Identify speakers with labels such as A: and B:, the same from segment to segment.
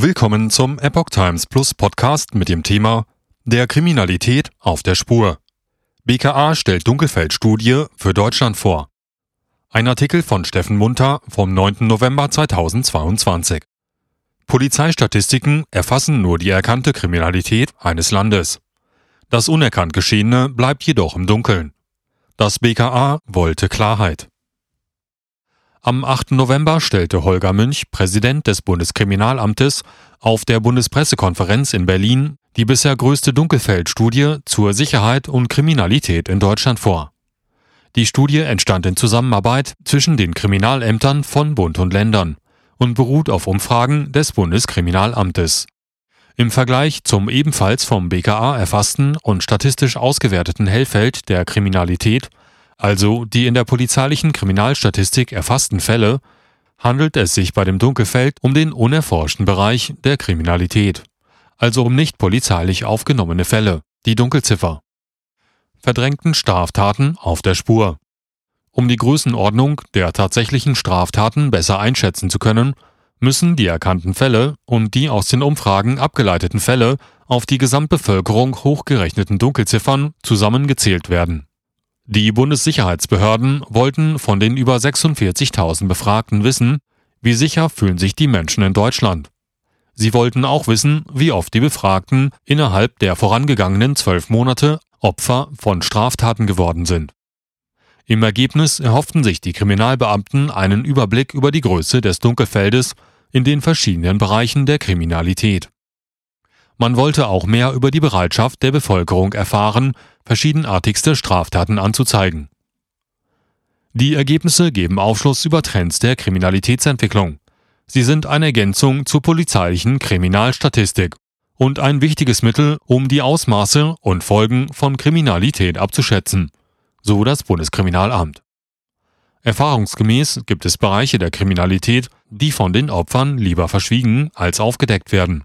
A: Willkommen zum Epoch Times Plus Podcast mit dem Thema Der Kriminalität auf der Spur. BKA stellt Dunkelfeldstudie für Deutschland vor. Ein Artikel von Steffen Munter vom 9. November 2022. Polizeistatistiken erfassen nur die erkannte Kriminalität eines Landes. Das unerkannt Geschehene bleibt jedoch im Dunkeln. Das BKA wollte Klarheit. Am 8. November stellte Holger Münch, Präsident des Bundeskriminalamtes, auf der Bundespressekonferenz in Berlin die bisher größte Dunkelfeldstudie zur Sicherheit und Kriminalität in Deutschland vor. Die Studie entstand in Zusammenarbeit zwischen den Kriminalämtern von Bund und Ländern und beruht auf Umfragen des Bundeskriminalamtes. Im Vergleich zum ebenfalls vom BKA erfassten und statistisch ausgewerteten Hellfeld der Kriminalität also die in der polizeilichen Kriminalstatistik erfassten Fälle, handelt es sich bei dem Dunkelfeld um den unerforschten Bereich der Kriminalität, also um nicht polizeilich aufgenommene Fälle, die Dunkelziffer. Verdrängten Straftaten auf der Spur. Um die Größenordnung der tatsächlichen Straftaten besser einschätzen zu können, müssen die erkannten Fälle und die aus den Umfragen abgeleiteten Fälle auf die Gesamtbevölkerung hochgerechneten Dunkelziffern zusammengezählt werden. Die Bundessicherheitsbehörden wollten von den über 46.000 Befragten wissen, wie sicher fühlen sich die Menschen in Deutschland. Sie wollten auch wissen, wie oft die Befragten innerhalb der vorangegangenen zwölf Monate Opfer von Straftaten geworden sind. Im Ergebnis erhofften sich die Kriminalbeamten einen Überblick über die Größe des Dunkelfeldes in den verschiedenen Bereichen der Kriminalität. Man wollte auch mehr über die Bereitschaft der Bevölkerung erfahren, verschiedenartigste Straftaten anzuzeigen. Die Ergebnisse geben Aufschluss über Trends der Kriminalitätsentwicklung. Sie sind eine Ergänzung zur polizeilichen Kriminalstatistik und ein wichtiges Mittel, um die Ausmaße und Folgen von Kriminalität abzuschätzen, so das Bundeskriminalamt. Erfahrungsgemäß gibt es Bereiche der Kriminalität, die von den Opfern lieber verschwiegen als aufgedeckt werden.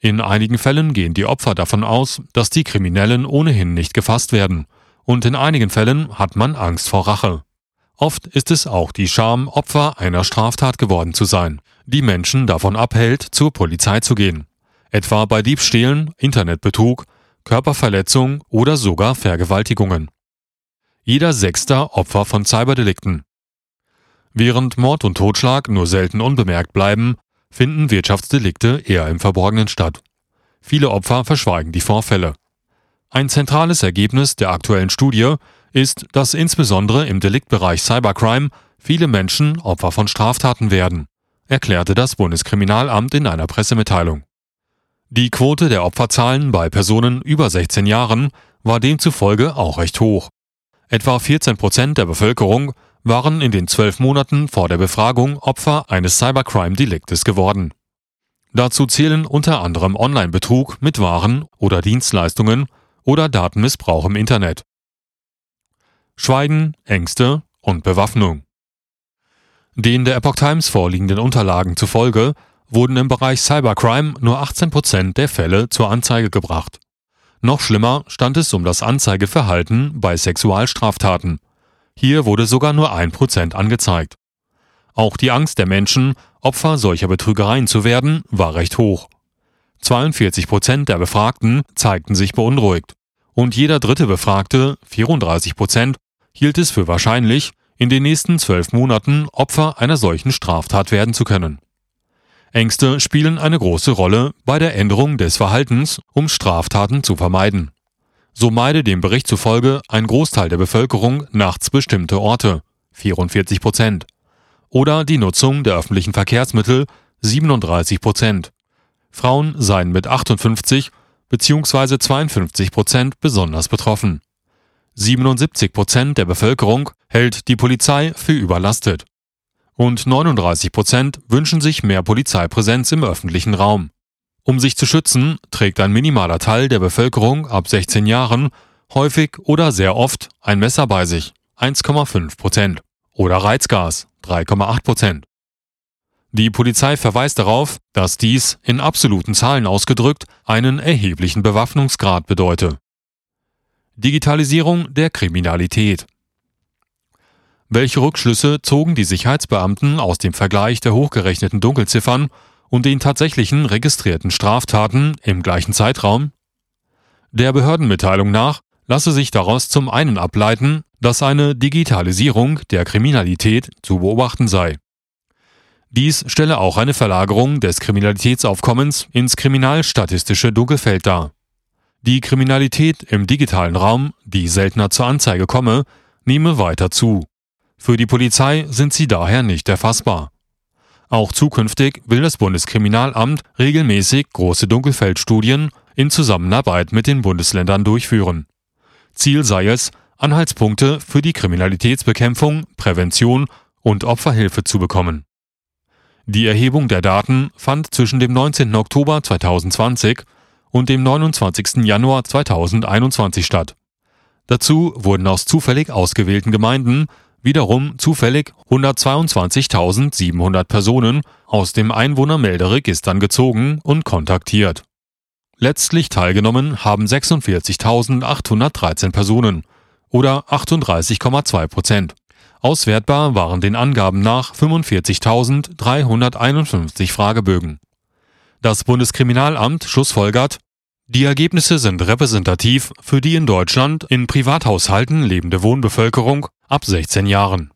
A: In einigen Fällen gehen die Opfer davon aus, dass die Kriminellen ohnehin nicht gefasst werden, und in einigen Fällen hat man Angst vor Rache. Oft ist es auch die Scham, Opfer einer Straftat geworden zu sein, die Menschen davon abhält, zur Polizei zu gehen. Etwa bei Diebstählen, Internetbetrug, Körperverletzung oder sogar Vergewaltigungen. Jeder Sechster Opfer von Cyberdelikten. Während Mord und Totschlag nur selten unbemerkt bleiben, finden Wirtschaftsdelikte eher im Verborgenen statt. Viele Opfer verschweigen die Vorfälle. Ein zentrales Ergebnis der aktuellen Studie ist, dass insbesondere im Deliktbereich Cybercrime viele Menschen Opfer von Straftaten werden, erklärte das Bundeskriminalamt in einer Pressemitteilung. Die Quote der Opferzahlen bei Personen über 16 Jahren war demzufolge auch recht hoch. Etwa 14 Prozent der Bevölkerung waren in den zwölf Monaten vor der Befragung Opfer eines Cybercrime-Deliktes geworden. Dazu zählen unter anderem Online-Betrug mit Waren oder Dienstleistungen oder Datenmissbrauch im Internet. Schweigen, Ängste und Bewaffnung. Den der Epoch Times vorliegenden Unterlagen zufolge wurden im Bereich Cybercrime nur 18 Prozent der Fälle zur Anzeige gebracht. Noch schlimmer stand es um das Anzeigeverhalten bei Sexualstraftaten. Hier wurde sogar nur ein Prozent angezeigt. Auch die Angst der Menschen, Opfer solcher Betrügereien zu werden, war recht hoch. 42 Prozent der Befragten zeigten sich beunruhigt. Und jeder dritte Befragte, 34 Prozent, hielt es für wahrscheinlich, in den nächsten zwölf Monaten Opfer einer solchen Straftat werden zu können. Ängste spielen eine große Rolle bei der Änderung des Verhaltens, um Straftaten zu vermeiden. So meide dem Bericht zufolge ein Großteil der Bevölkerung nachts bestimmte Orte 44 Prozent oder die Nutzung der öffentlichen Verkehrsmittel 37 Prozent. Frauen seien mit 58 bzw. 52 Prozent besonders betroffen. 77 Prozent der Bevölkerung hält die Polizei für überlastet. Und 39 Prozent wünschen sich mehr Polizeipräsenz im öffentlichen Raum. Um sich zu schützen, trägt ein minimaler Teil der Bevölkerung ab 16 Jahren häufig oder sehr oft ein Messer bei sich 1,5 Prozent oder Reizgas 3,8 Prozent. Die Polizei verweist darauf, dass dies in absoluten Zahlen ausgedrückt einen erheblichen Bewaffnungsgrad bedeute. Digitalisierung der Kriminalität. Welche Rückschlüsse zogen die Sicherheitsbeamten aus dem Vergleich der hochgerechneten Dunkelziffern und den tatsächlichen registrierten Straftaten im gleichen Zeitraum? Der Behördenmitteilung nach lasse sich daraus zum einen ableiten, dass eine Digitalisierung der Kriminalität zu beobachten sei. Dies stelle auch eine Verlagerung des Kriminalitätsaufkommens ins kriminalstatistische Dunkelfeld dar. Die Kriminalität im digitalen Raum, die seltener zur Anzeige komme, nehme weiter zu. Für die Polizei sind sie daher nicht erfassbar. Auch zukünftig will das Bundeskriminalamt regelmäßig große Dunkelfeldstudien in Zusammenarbeit mit den Bundesländern durchführen. Ziel sei es, Anhaltspunkte für die Kriminalitätsbekämpfung, Prävention und Opferhilfe zu bekommen. Die Erhebung der Daten fand zwischen dem 19. Oktober 2020 und dem 29. Januar 2021 statt. Dazu wurden aus zufällig ausgewählten Gemeinden wiederum zufällig 122.700 Personen aus dem Einwohnermelderegistern gezogen und kontaktiert. Letztlich teilgenommen haben 46.813 Personen oder 38,2 Prozent. Auswertbar waren den Angaben nach 45.351 Fragebögen. Das Bundeskriminalamt schlussfolgert, die Ergebnisse sind repräsentativ für die in Deutschland in Privathaushalten lebende Wohnbevölkerung ab 16 Jahren